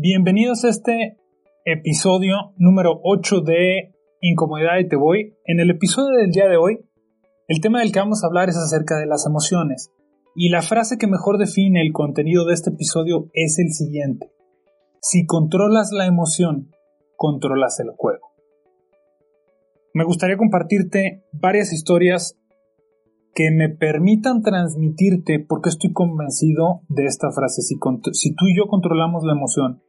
Bienvenidos a este episodio número 8 de Incomodidad y te voy. En el episodio del día de hoy, el tema del que vamos a hablar es acerca de las emociones. Y la frase que mejor define el contenido de este episodio es el siguiente. Si controlas la emoción, controlas el juego. Me gustaría compartirte varias historias que me permitan transmitirte porque estoy convencido de esta frase. Si, si tú y yo controlamos la emoción,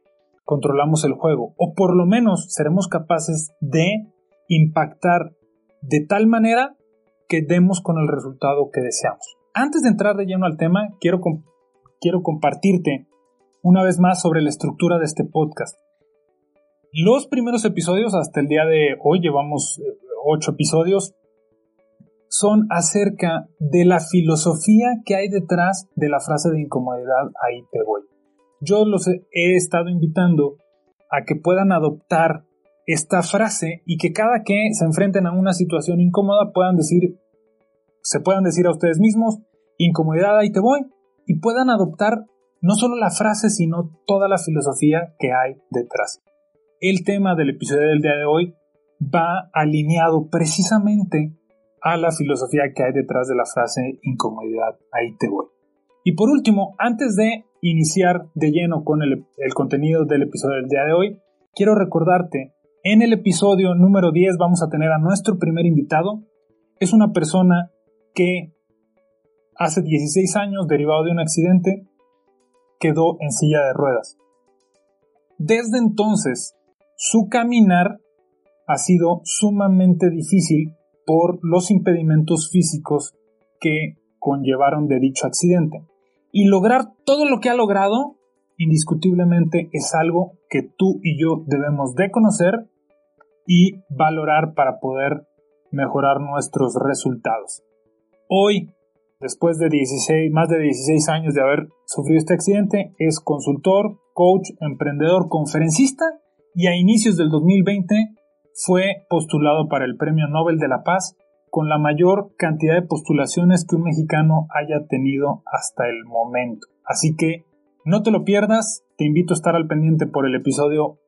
controlamos el juego, o por lo menos seremos capaces de impactar de tal manera que demos con el resultado que deseamos. Antes de entrar de lleno al tema, quiero, quiero compartirte una vez más sobre la estructura de este podcast. Los primeros episodios hasta el día de hoy, llevamos eh, ocho episodios, son acerca de la filosofía que hay detrás de la frase de incomodidad, ahí te voy yo los he estado invitando a que puedan adoptar esta frase y que cada que se enfrenten a una situación incómoda puedan decir, se puedan decir a ustedes mismos, incomodidad, ahí te voy, y puedan adoptar no solo la frase, sino toda la filosofía que hay detrás. El tema del episodio del día de hoy va alineado precisamente a la filosofía que hay detrás de la frase incomodidad, ahí te voy. Y por último, antes de iniciar de lleno con el, contenido del episodio del día de hoy, quiero recordarte, en el episodio número 10 vamos a tener a nuestro primer invitado. Es una persona que hace 16 años, derivado de un accidente, quedó en silla de ruedas. Desde entonces, su caminar ha sido sumamente difícil por los impedimentos físicos que conllevaron de dicho accidente. Y lograr todo lo que ha logrado, indiscutiblemente es algo que tú y yo debemos de conocer y valorar para poder mejorar nuestros resultados. Hoy, después de 16, más de 16 años de haber sufrido este accidente, es consultor, coach, emprendedor, conferencista y a inicios del 2020 fue postulado para el Premio Nobel de la Paz con la mayor cantidad de postulaciones que un mexicano haya tenido hasta el momento. Así que no te lo pierdas, te invito a estar al pendiente por el episodio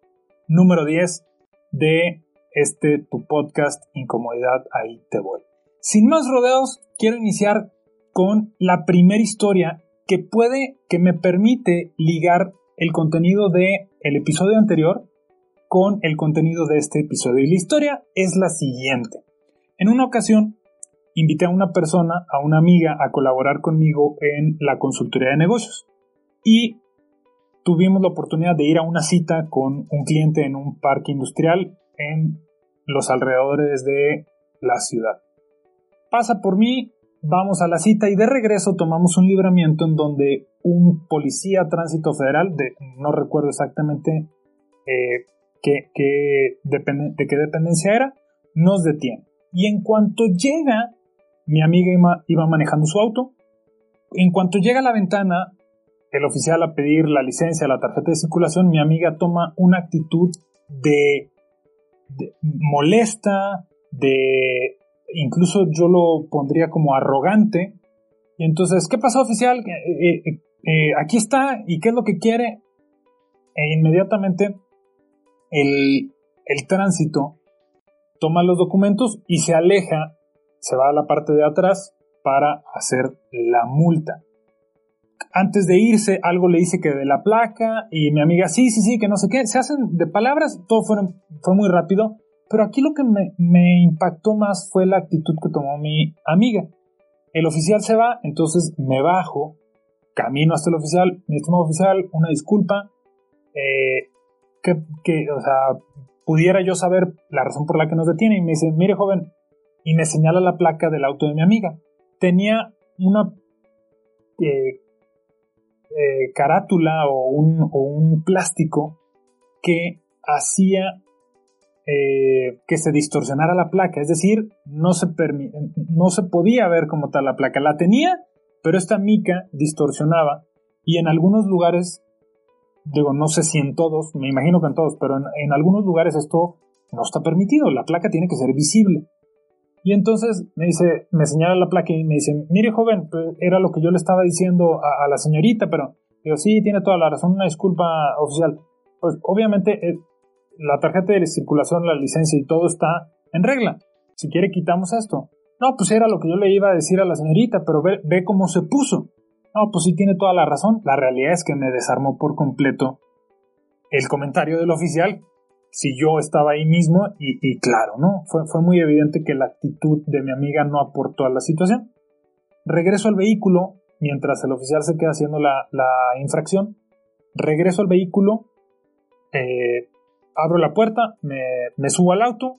número 10 de este tu podcast Incomodidad, ahí te voy. Sin más rodeos, quiero iniciar con la primera historia que puede, que me permite ligar el contenido de el episodio anterior con el contenido de este episodio. Y la historia es la siguiente. En una ocasión, invité a una persona, a una amiga, a colaborar conmigo en la consultoría de negocios. Y tuvimos la oportunidad de ir a una cita con un cliente en un parque industrial en los alrededores de la ciudad. Pasa por mí, vamos a la cita y de regreso tomamos un libramiento en donde un policía tránsito federal, de, no recuerdo exactamente eh, de qué dependencia era, nos detiene. Y en cuanto llega, mi amiga iba, manejando su auto, en cuanto llega a la ventana, el oficial a pedir la licencia, la tarjeta de circulación, mi amiga toma una actitud de, molesta, de incluso yo lo pondría como arrogante. Y entonces, ¿qué pasó oficial? Eh, eh, eh, aquí está, ¿y qué es lo que quiere? E inmediatamente el, el tránsito toma los documentos y se aleja, se va a la parte de atrás para hacer la multa. Antes de irse, algo le dice que de la placa y mi amiga, sí, sí, sí, que no sé qué. Se hacen de palabras, todo fue, fue muy rápido, pero aquí lo que me, me impactó más fue la actitud que tomó mi amiga. El oficial se va, entonces me bajo, camino hasta el oficial, mi estimado oficial, una disculpa, eh, que, o sea, pudiera yo saber la razón por la que nos detiene. Y me dice, mire joven, y me señala la placa del auto de mi amiga. Tenía una eh, eh, carátula o un, o un, plástico que hacía eh, que se distorsionara la placa, es decir, no se, no se podía ver como tal la placa. La tenía, pero esta mica distorsionaba y en algunos lugares, digo, no sé si en todos, me imagino que en todos, pero en algunos lugares esto no está permitido, la placa tiene que ser visible. Y entonces me dice, me señala la placa y me dice, mire joven, pues, era lo que yo le estaba diciendo a, la señorita, pero digo, sí, tiene toda la razón, una disculpa oficial. Pues obviamente eh, la tarjeta de circulación, la licencia y todo está en regla. Si quiere quitamos esto. No, pues era lo que yo le iba a decir a la señorita, pero ve, ve cómo se puso. No, pues sí tiene toda la razón. La realidad es que me desarmó por completo el comentario del oficial si yo estaba ahí mismo y, claro, ¿no? Fue, fue muy evidente que la actitud de mi amiga no aportó a la situación. Regreso al vehículo mientras el oficial se queda haciendo la, infracción. Regreso al vehículo, eh, abro la puerta, me, subo al auto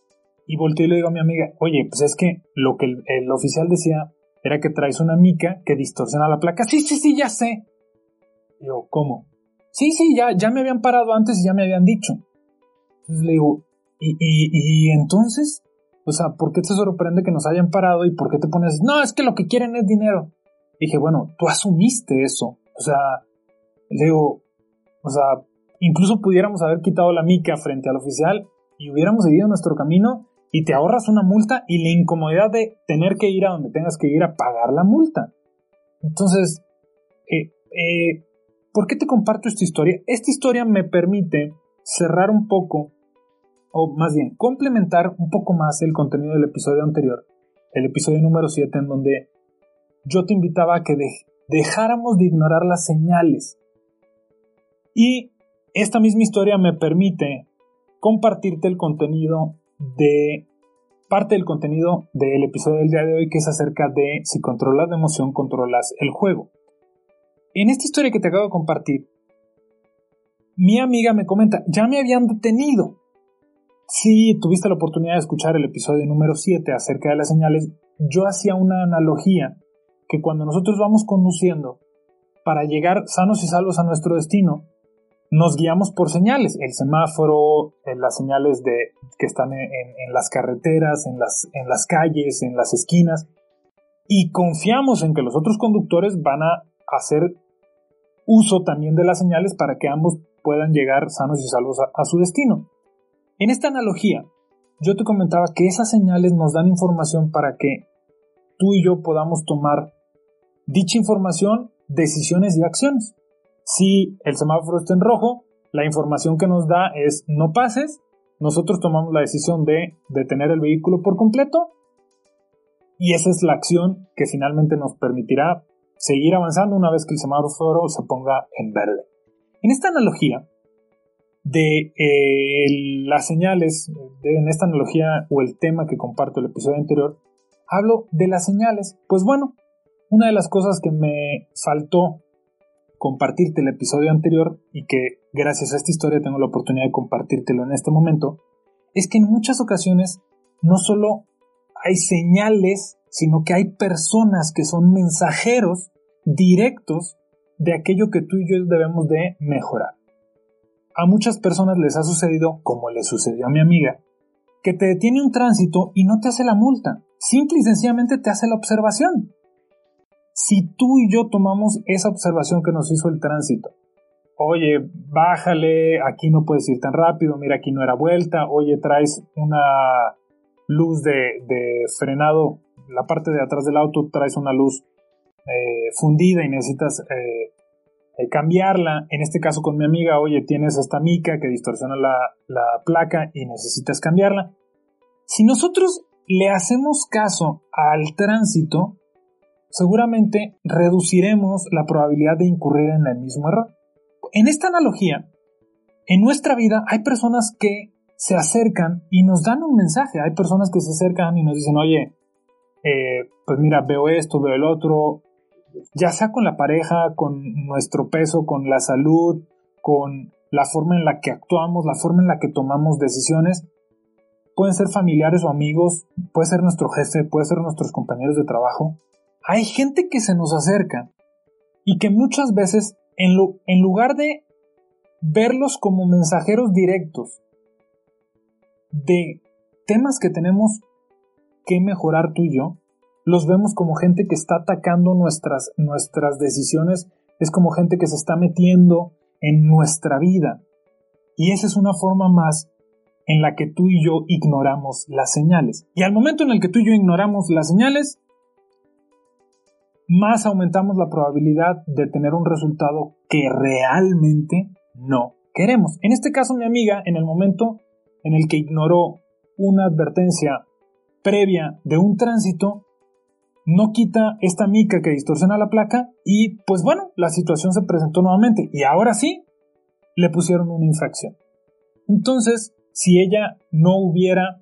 y volteo y le digo a mi amiga, oye, pues es que lo que el, oficial decía era que traes una mica que distorsiona la placa. Sí, sí, sí, ya sé. yo, ¿cómo? Sí, sí, ya, ya me habían parado antes y ya me habían dicho. Entonces le digo, ¿y, y, entonces? O sea, ¿por qué te sorprende que nos hayan parado y por qué te pones, no, es que lo que quieren es dinero? dije, bueno, tú asumiste eso. O sea, le digo, o sea, incluso pudiéramos haber quitado la mica frente al oficial y hubiéramos seguido nuestro camino y te ahorras una multa y la incomodidad de tener que ir a donde tengas que ir a pagar la multa. Entonces, eh, eh, ¿por qué te comparto esta historia? Esta historia me permite cerrar un poco, o más bien complementar un poco más el contenido del episodio anterior, el episodio número 7, en donde yo te invitaba a que dejáramos de ignorar las señales. Y esta misma historia me permite compartirte el contenido de parte del contenido del episodio del día de hoy que es acerca de si controlas la emoción, controlas el juego. En esta historia que te acabo de compartir, mi amiga me comenta, ya me habían detenido. Si tuviste la oportunidad de escuchar el episodio número 7 acerca de las señales, yo hacía una analogía que cuando nosotros vamos conduciendo para llegar sanos y salvos a nuestro destino, nos guiamos por señales, el semáforo, las señales de, que están en, las carreteras, en las, en las calles, en las esquinas, y confiamos en que los otros conductores van a hacer uso también de las señales para que ambos puedan llegar sanos y salvos a, su destino. En esta analogía, yo te comentaba que esas señales nos dan información para que tú y yo podamos tomar dicha información, decisiones y acciones. Si el semáforo está en rojo, la información que nos da es no pases, nosotros tomamos la decisión de detener el vehículo por completo y esa es la acción que finalmente nos permitirá seguir avanzando una vez que el semáforo se ponga en verde. En esta analogía de eh, las señales, en esta analogía o el tema que comparto el episodio anterior, hablo de las señales. Pues bueno, una de las cosas que me faltó compartirte el episodio anterior y que gracias a esta historia tengo la oportunidad de compartírtelo en este momento, es que en muchas ocasiones no solo hay señales, sino que hay personas que son mensajeros directos de aquello que tú y yo debemos de mejorar. A muchas personas les ha sucedido, como le sucedió a mi amiga, que te detiene un tránsito y no te hace la multa, simple y sencillamente te hace la observación. Si tú y yo tomamos esa observación que nos hizo el tránsito, oye, bájale, aquí no puedes ir tan rápido, mira, aquí no era vuelta, oye, traes una luz de, frenado, la parte de atrás del auto traes una luz eh, fundida y necesitas eh, eh, cambiarla. En este caso con mi amiga, oye, tienes esta mica que distorsiona la, la placa y necesitas cambiarla. Si nosotros le hacemos caso al tránsito, seguramente reduciremos la probabilidad de incurrir en el mismo error. En esta analogía, en nuestra vida hay personas que se acercan y nos dan un mensaje. Hay personas que se acercan y nos dicen, oye, pues mira, veo esto, veo el otro, ya sea con la pareja, con nuestro peso, con la salud, con la forma en la que actuamos, la forma en la que tomamos decisiones. Pueden ser familiares o amigos, puede ser nuestro jefe, puede ser nuestros compañeros de trabajo. Hay gente que se nos acerca y que muchas veces en, lugar de verlos como mensajeros directos de temas que tenemos que mejorar tú y yo, los vemos como gente que está atacando nuestras, nuestras decisiones, es como gente que se está metiendo en nuestra vida. Y esa es una forma más en la que tú y yo ignoramos las señales. Y al momento en el que tú y yo ignoramos las señales, más aumentamos la probabilidad de tener un resultado que realmente no queremos. En este caso, mi amiga, en el momento en el que ignoró una advertencia previa de un tránsito, no quita esta mica que distorsiona la placa y pues bueno, la situación se presentó nuevamente y ahora sí le pusieron una infracción. Entonces, si ella no hubiera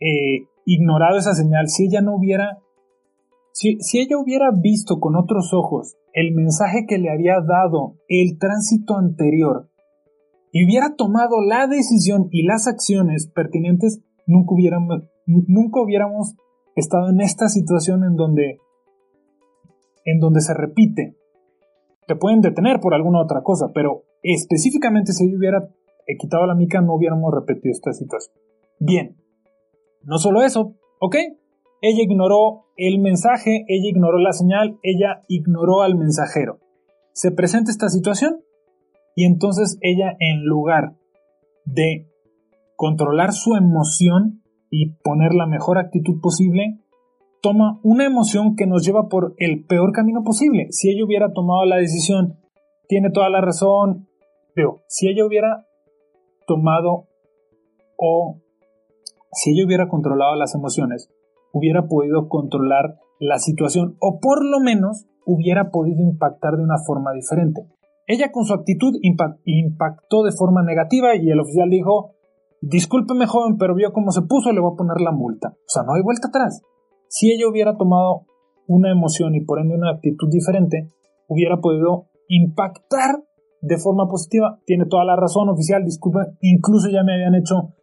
eh, ignorado esa señal, si ella no hubiera, si, ella hubiera visto con otros ojos el mensaje que le había dado el tránsito anterior y hubiera tomado la decisión y las acciones pertinentes, nunca hubiéramos, estado en esta situación en donde, en donde se repite. Te pueden detener por alguna otra cosa, pero específicamente si yo hubiera quitado la mica no hubiéramos repetido esta situación. Bien, no solo eso, ¿ok? Ella ignoró el mensaje, ella ignoró la señal, ella ignoró al mensajero. Se presenta esta situación y entonces ella en lugar de controlar su emoción, y poner la mejor actitud posible, toma una emoción que nos lleva por el peor camino posible. Si ella hubiera tomado la decisión, tiene toda la razón, pero si ella hubiera tomado o si ella hubiera controlado las emociones, hubiera podido controlar la situación o por lo menos hubiera podido impactar de una forma diferente. Ella con su actitud impactó de forma negativa y el oficial dijo, Discúlpeme, joven, pero vio cómo se puso, le voy a poner la multa. O sea, no hay vuelta atrás. Si ella hubiera tomado una emoción y por ende una actitud diferente, hubiera podido impactar de forma positiva. Tiene toda la razón, oficial, disculpe, incluso ya me habían hecho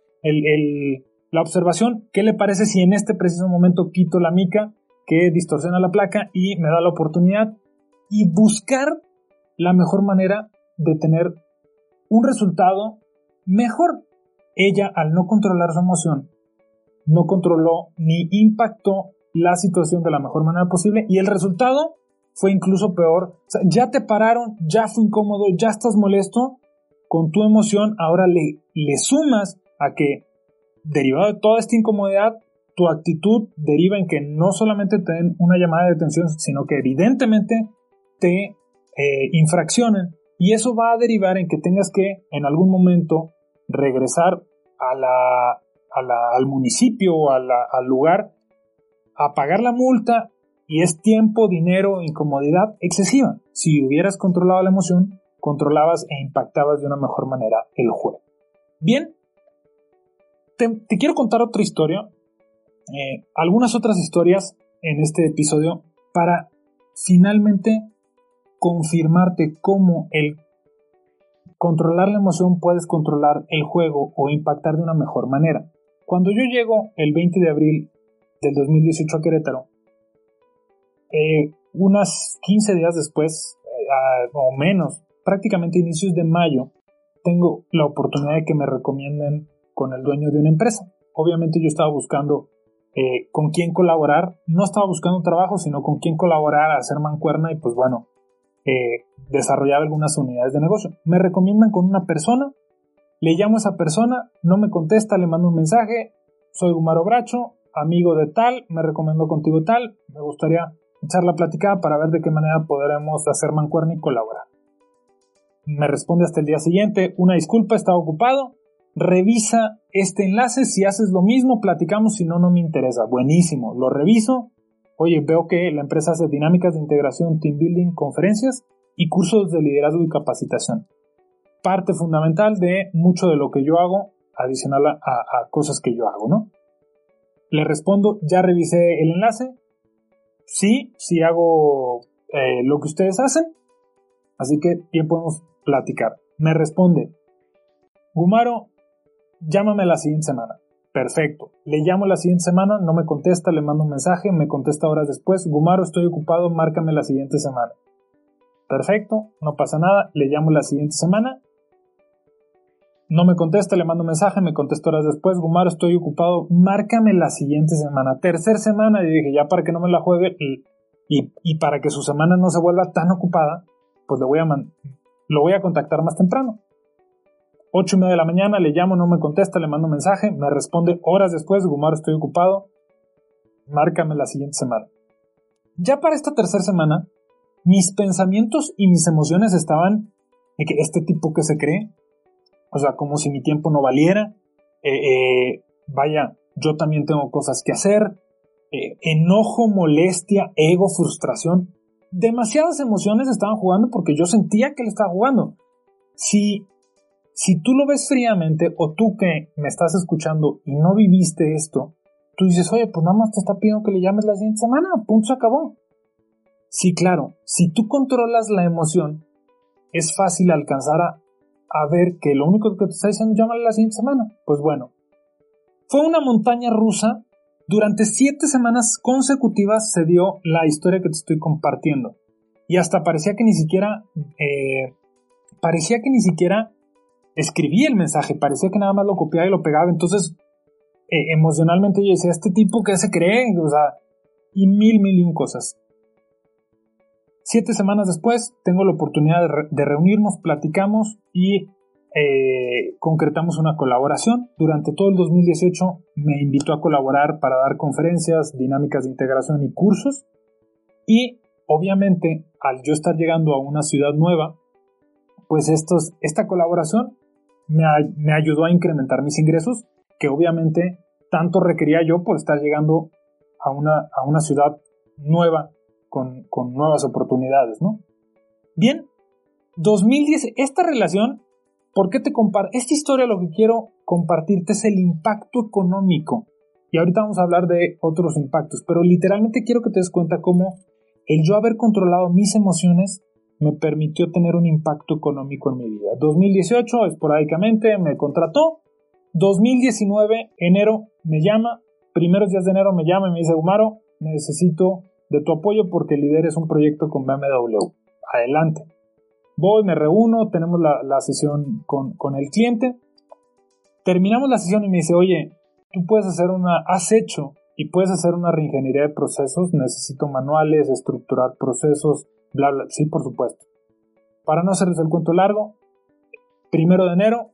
la observación. ¿Qué le parece si en este preciso momento quito la mica que distorsiona la placa y me da la oportunidad y buscar la mejor manera de tener un resultado mejor? ella al no controlar su emoción, no controló ni impactó la situación de la mejor manera posible y el resultado fue incluso peor. ya te pararon, ya fue incómodo, ya estás molesto con tu emoción, ahora le, le sumas a que derivado de toda esta incomodidad, tu actitud deriva en que no solamente te den una llamada de atención, sino que evidentemente te eh. Y eso va a derivar en que tengas que en algún momento regresar a al municipio o al lugar a pagar la multa y es tiempo, dinero, incomodidad excesiva. Si hubieras controlado la emoción, controlabas e impactabas de una mejor manera el juego. Bien, te, quiero contar otra historia, eh, algunas otras historias en este episodio para finalmente confirmarte cómo el controlar la emoción puedes controlar el juego o impactar de una mejor manera. Cuando yo llego el 20 de abril del 2018 a Querétaro, eh, unas 15 días después, eh, o menos, prácticamente inicios de mayo, tengo la oportunidad de que me recomienden con el dueño de una empresa. Obviamente yo estaba buscando eh, con quién colaborar, no estaba buscando trabajo, sino con quién colaborar, hacer mancuerna y pues bueno, eh, desarrollar algunas unidades de negocio. Me recomiendan con una persona, le llamo a esa persona, no me contesta, le mando un mensaje, soy Gumaro Bracho, amigo de tal, me recomiendo contigo tal, me gustaría echar la platicada para ver de qué manera podremos hacer mancuerna y colaborar. Me responde hasta el día siguiente, una disculpa, estaba ocupado, revisa este enlace, si haces lo mismo, platicamos, si no, no me interesa. Buenísimo, lo reviso, Oye, veo que la empresa hace dinámicas de integración, team building, conferencias y cursos de liderazgo y capacitación. Parte fundamental de mucho de lo que yo hago, adicional a, cosas que yo hago, ¿no? Le respondo, ya revisé el enlace. Sí, sí hago eh, lo que ustedes hacen. Así que bien podemos platicar. Me responde, Gumaro, llámame la siguiente semana. Perfecto. Le llamo la siguiente semana, no me contesta, le mando un mensaje, me contesta horas después. Gumaro, estoy ocupado, márcame la siguiente semana. Perfecto, no pasa nada, le llamo la siguiente semana. No me contesta, le mando un mensaje, me contesta horas después, Gumaro, estoy ocupado, márcame la siguiente semana. Tercer semana, y dije, ya para que no me la juegue y, y, para que su semana no se vuelva tan ocupada, pues le voy a lo voy a contactar más temprano. 8 y media de la mañana, le llamo, no me contesta, le mando un mensaje, me responde horas después, Gumaro, estoy ocupado, márcame la siguiente semana. Ya para esta tercera semana, mis pensamientos y mis emociones estaban de que este tipo que se cree, o sea, como si mi tiempo no valiera, eh, eh, vaya, yo también tengo cosas que hacer, eh, enojo, molestia, ego, frustración, demasiadas emociones estaban jugando porque yo sentía que él estaba jugando. Si, si tú lo ves fríamente o tú que me estás escuchando y no viviste esto, tú dices, oye, pues nada más te está pidiendo que le llames la siguiente semana, punto se acabó. Sí, claro, si tú controlas la emoción, es fácil alcanzar a, ver que lo único que te está diciendo llámale la siguiente semana. Pues bueno, fue una montaña rusa. Durante siete semanas consecutivas se dio la historia que te estoy compartiendo. Y hasta parecía que ni siquiera, eh, parecía que ni siquiera escribía el mensaje, parecía que nada más lo copiaba y lo pegaba. Entonces, eh, emocionalmente yo decía, este tipo que se cree, o sea, y mil, mil y un cosas. Siete semanas después tengo la oportunidad de, reunirnos, platicamos y eh, concretamos una colaboración. Durante todo el 2018 me invitó a colaborar para dar conferencias, dinámicas de integración y cursos. Y obviamente al yo estar llegando a una ciudad nueva, pues estos, esta colaboración me, ayudó a incrementar mis ingresos, que obviamente tanto requería yo por estar llegando a una, a una ciudad nueva con, nuevas oportunidades, ¿no? Bien, 2010, esta relación, ¿por qué te comparto? Esta historia lo que quiero compartirte es el impacto económico. Y ahorita vamos a hablar de otros impactos, pero literalmente quiero que te des cuenta cómo el yo haber controlado mis emociones me permitió tener un impacto económico en mi vida. 2018, esporádicamente, me contrató. 2019, enero, me llama. Primeros días de enero me llama y me dice, Gumaro, necesito de tu apoyo porque lideres un proyecto con BMW. Adelante. Voy, me reúno, tenemos la, sesión con, con, el cliente. Terminamos la sesión y me dice, oye, tú puedes hacer una, has hecho y puedes hacer una reingeniería de procesos, necesito manuales, estructurar procesos, bla, bla. Sí, por supuesto. Para no hacerles el cuento largo, primero de enero,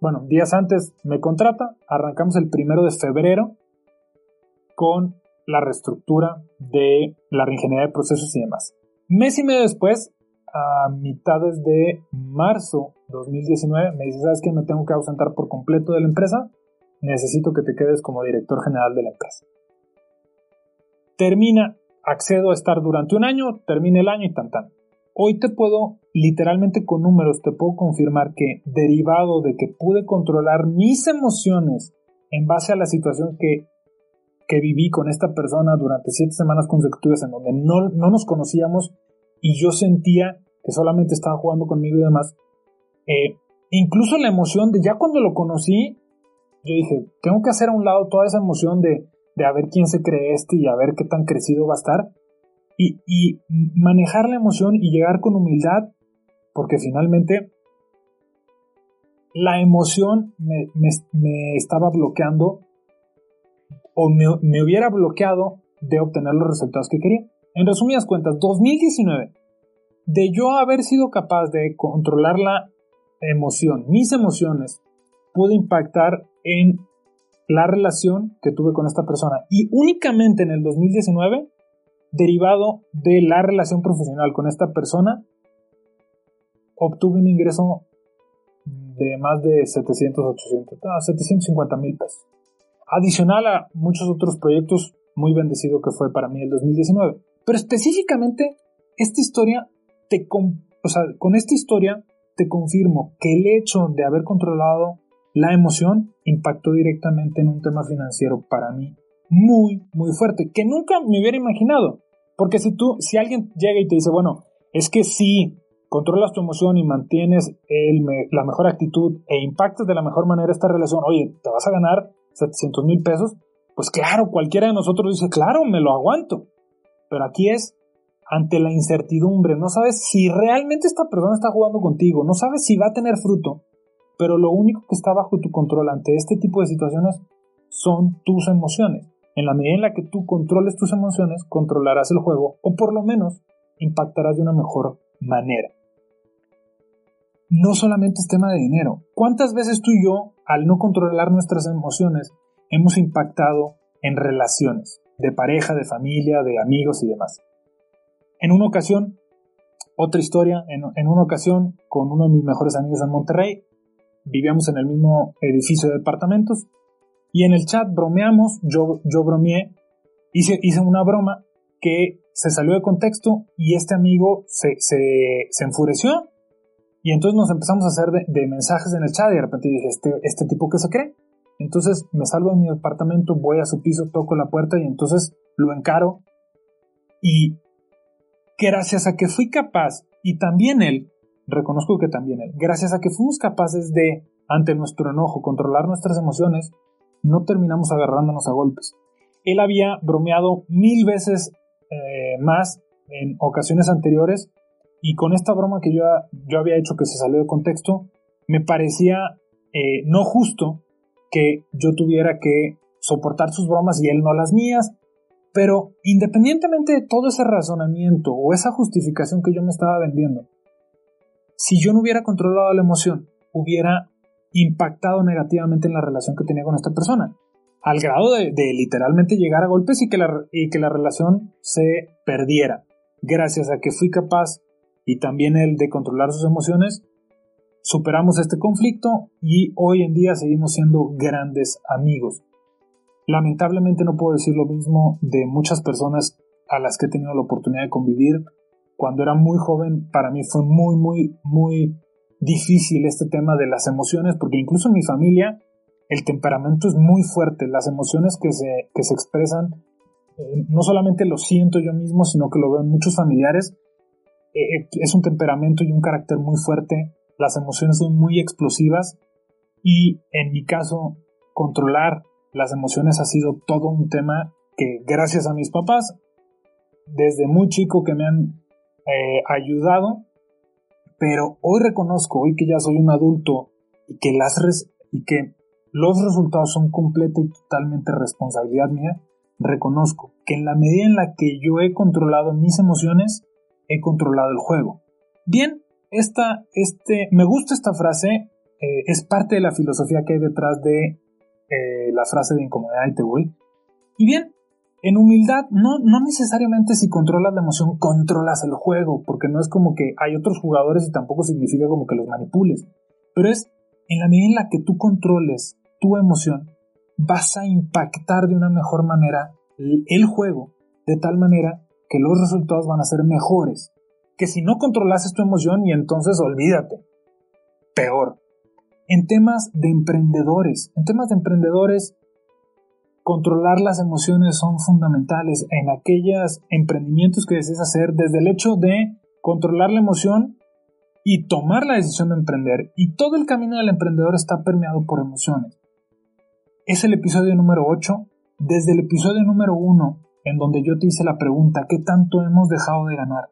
bueno, días antes me contrata, arrancamos el primero de febrero con la reestructura de la reingeniería de procesos y demás. Mes y medio después, a mitades de marzo 2019, me dice, ¿sabes qué? Me tengo que ausentar por completo de la empresa. Necesito que te quedes como director general de la empresa. Termina, accedo a estar durante un año, termina el año y tan tan. Hoy te puedo, literalmente con números, te puedo confirmar que derivado de que pude controlar mis emociones en base a la situación que que viví con esta persona durante siete semanas consecutivas en donde no, nos conocíamos y yo sentía que solamente estaba jugando conmigo y demás. Eh, incluso la emoción de ya cuando lo conocí, yo dije, tengo que hacer a un lado toda esa emoción de, de a ver quién se cree este y a ver qué tan crecido va a estar. Y, y manejar la emoción y llegar con humildad, porque finalmente la emoción me, me, me estaba bloqueando o me, hubiera bloqueado de obtener los resultados que quería. En resumidas cuentas, 2019, de yo haber sido capaz de controlar la emoción, mis emociones, pude impactar en la relación que tuve con esta persona. Y únicamente en el 2019, derivado de la relación profesional con esta persona, obtuve un ingreso de más de 700, 800, 750 mil pesos. Adicional a muchos otros proyectos muy bendecido que fue para mí el 2019. Pero específicamente, esta historia te, o sea, con esta historia te confirmo que el hecho de haber controlado la emoción impactó directamente en un tema financiero para mí muy, muy fuerte, que nunca me hubiera imaginado. Porque si tú, si alguien llega y te dice, bueno, es que si controlas tu emoción y mantienes la mejor actitud e impactas de la mejor manera esta relación, oye, te vas a ganar 700 mil pesos, pues claro, cualquiera de nosotros dice, claro, me lo aguanto. Pero aquí es, ante la incertidumbre, no sabes si realmente esta persona está jugando contigo, no sabes si va a tener fruto, pero lo único que está bajo tu control ante este tipo de situaciones son tus emociones. En la medida en la que tú controles tus emociones, controlarás el juego o por lo menos impactarás de una mejor manera. No solamente es tema de dinero. ¿Cuántas veces tú y yo, al no controlar nuestras emociones, hemos impactado en relaciones de pareja, de familia, de amigos y demás? En una ocasión, otra historia, en, una ocasión con uno de mis mejores amigos en Monterrey, vivíamos en el mismo edificio de departamentos y en el chat bromeamos, yo, yo bromeé, hice, hice una broma que se salió de contexto y este amigo se, se, enfureció y entonces nos empezamos a hacer de, mensajes en el chat y de repente dije, este, este tipo que se cree. Entonces me salgo de mi departamento, voy a su piso, toco la puerta y entonces lo encaro y gracias a que fui capaz, y también él, reconozco que también él, gracias a que fuimos capaces de, ante nuestro enojo, controlar nuestras emociones, no terminamos agarrándonos a golpes. Él había bromeado mil veces eh, más en ocasiones anteriores y con esta broma que yo, yo había hecho que se salió de contexto, me parecía eh, no justo que yo tuviera que soportar sus bromas y él no las mías, pero independientemente de todo ese razonamiento o esa justificación que yo me estaba vendiendo, si yo no hubiera controlado la emoción, hubiera impactado negativamente en la relación que tenía con esta persona, al grado de, literalmente llegar a golpes y que, la, y que la relación se perdiera. Gracias a que fui capaz y también el de controlar sus emociones, superamos este conflicto y hoy en día seguimos siendo grandes amigos. Lamentablemente no puedo decir lo mismo de muchas personas a las que he tenido la oportunidad de convivir. Cuando era muy joven, para mí fue muy, muy, muy difícil este tema de las emociones, porque incluso en mi familia el temperamento es muy fuerte. Las emociones que se, que se expresan, eh, no solamente lo siento yo mismo, sino que lo veo en muchos familiares. Eh, eh, es un temperamento y un carácter muy fuerte. Las emociones son muy explosivas y en mi caso, controlar las emociones ha sido todo un tema que gracias a mis papás, desde muy chico que me han eh, ayudado, pero hoy reconozco, hoy que ya soy un adulto y que, las y que los resultados son completa y totalmente responsabilidad mía, reconozco que en la medida en la que yo he controlado mis emociones, he controlado el juego. Bien, esta, este, me gusta esta frase, eh, es parte de la filosofía que hay detrás de eh, la frase de incomodidad y te voy. Y bien, en humildad, no, no necesariamente si controlas la emoción, controlas el juego, porque no es como que hay otros jugadores y tampoco significa como que los manipules, pero es en la medida en la que tú controles tu emoción, vas a impactar de una mejor manera el juego, de tal manera que los resultados van a ser mejores. Que si no controlas tu emoción y entonces olvídate. Peor en temas de emprendedores. En temas de emprendedores, controlar las emociones son fundamentales en aquellos emprendimientos que desees hacer, desde el hecho de controlar la emoción y tomar la decisión de emprender. Y todo el camino del emprendedor está permeado por emociones. Es el episodio número 8. Desde el episodio número 1, en donde yo te hice la pregunta, ¿qué tanto hemos dejado de ganar?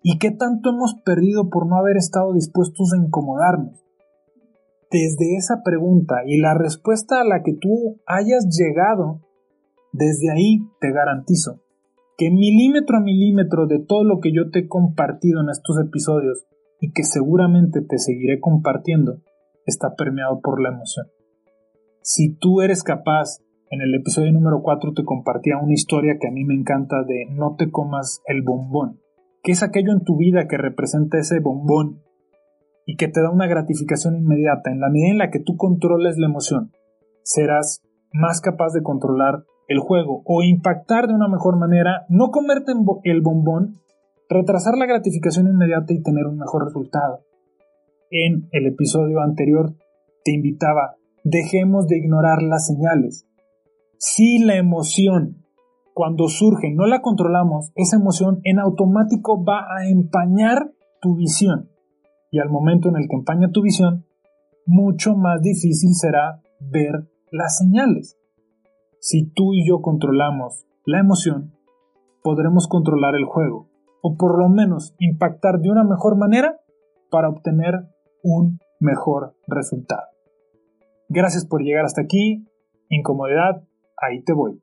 ¿Y qué tanto hemos perdido por no haber estado dispuestos a incomodarnos? Desde esa pregunta y la respuesta a la que tú hayas llegado, desde ahí te garantizo que milímetro a milímetro de todo lo que yo te he compartido en estos episodios y que seguramente te seguiré compartiendo, está permeado por la emoción. Si tú eres capaz, en el episodio número 4 te compartía una historia que a mí me encanta de no te comas el bombón, que es aquello en tu vida que representa ese bombón y que te da una gratificación inmediata, en la medida en la que tú controles la emoción, serás más capaz de controlar el juego o impactar de una mejor manera, no comerte el bombón, retrasar la gratificación inmediata y tener un mejor resultado. En el episodio anterior te invitaba, dejemos de ignorar las señales. Si la emoción, cuando surge, no la controlamos, esa emoción en automático va a empañar tu visión y al momento en el que empaña tu visión, mucho más difícil será ver las señales. Si tú y yo controlamos la emoción, podremos controlar el juego. o por lo menos impactar de una mejor manera para obtener un mejor resultado. Gracias por llegar hasta aquí. Incomodidad, ahí te voy.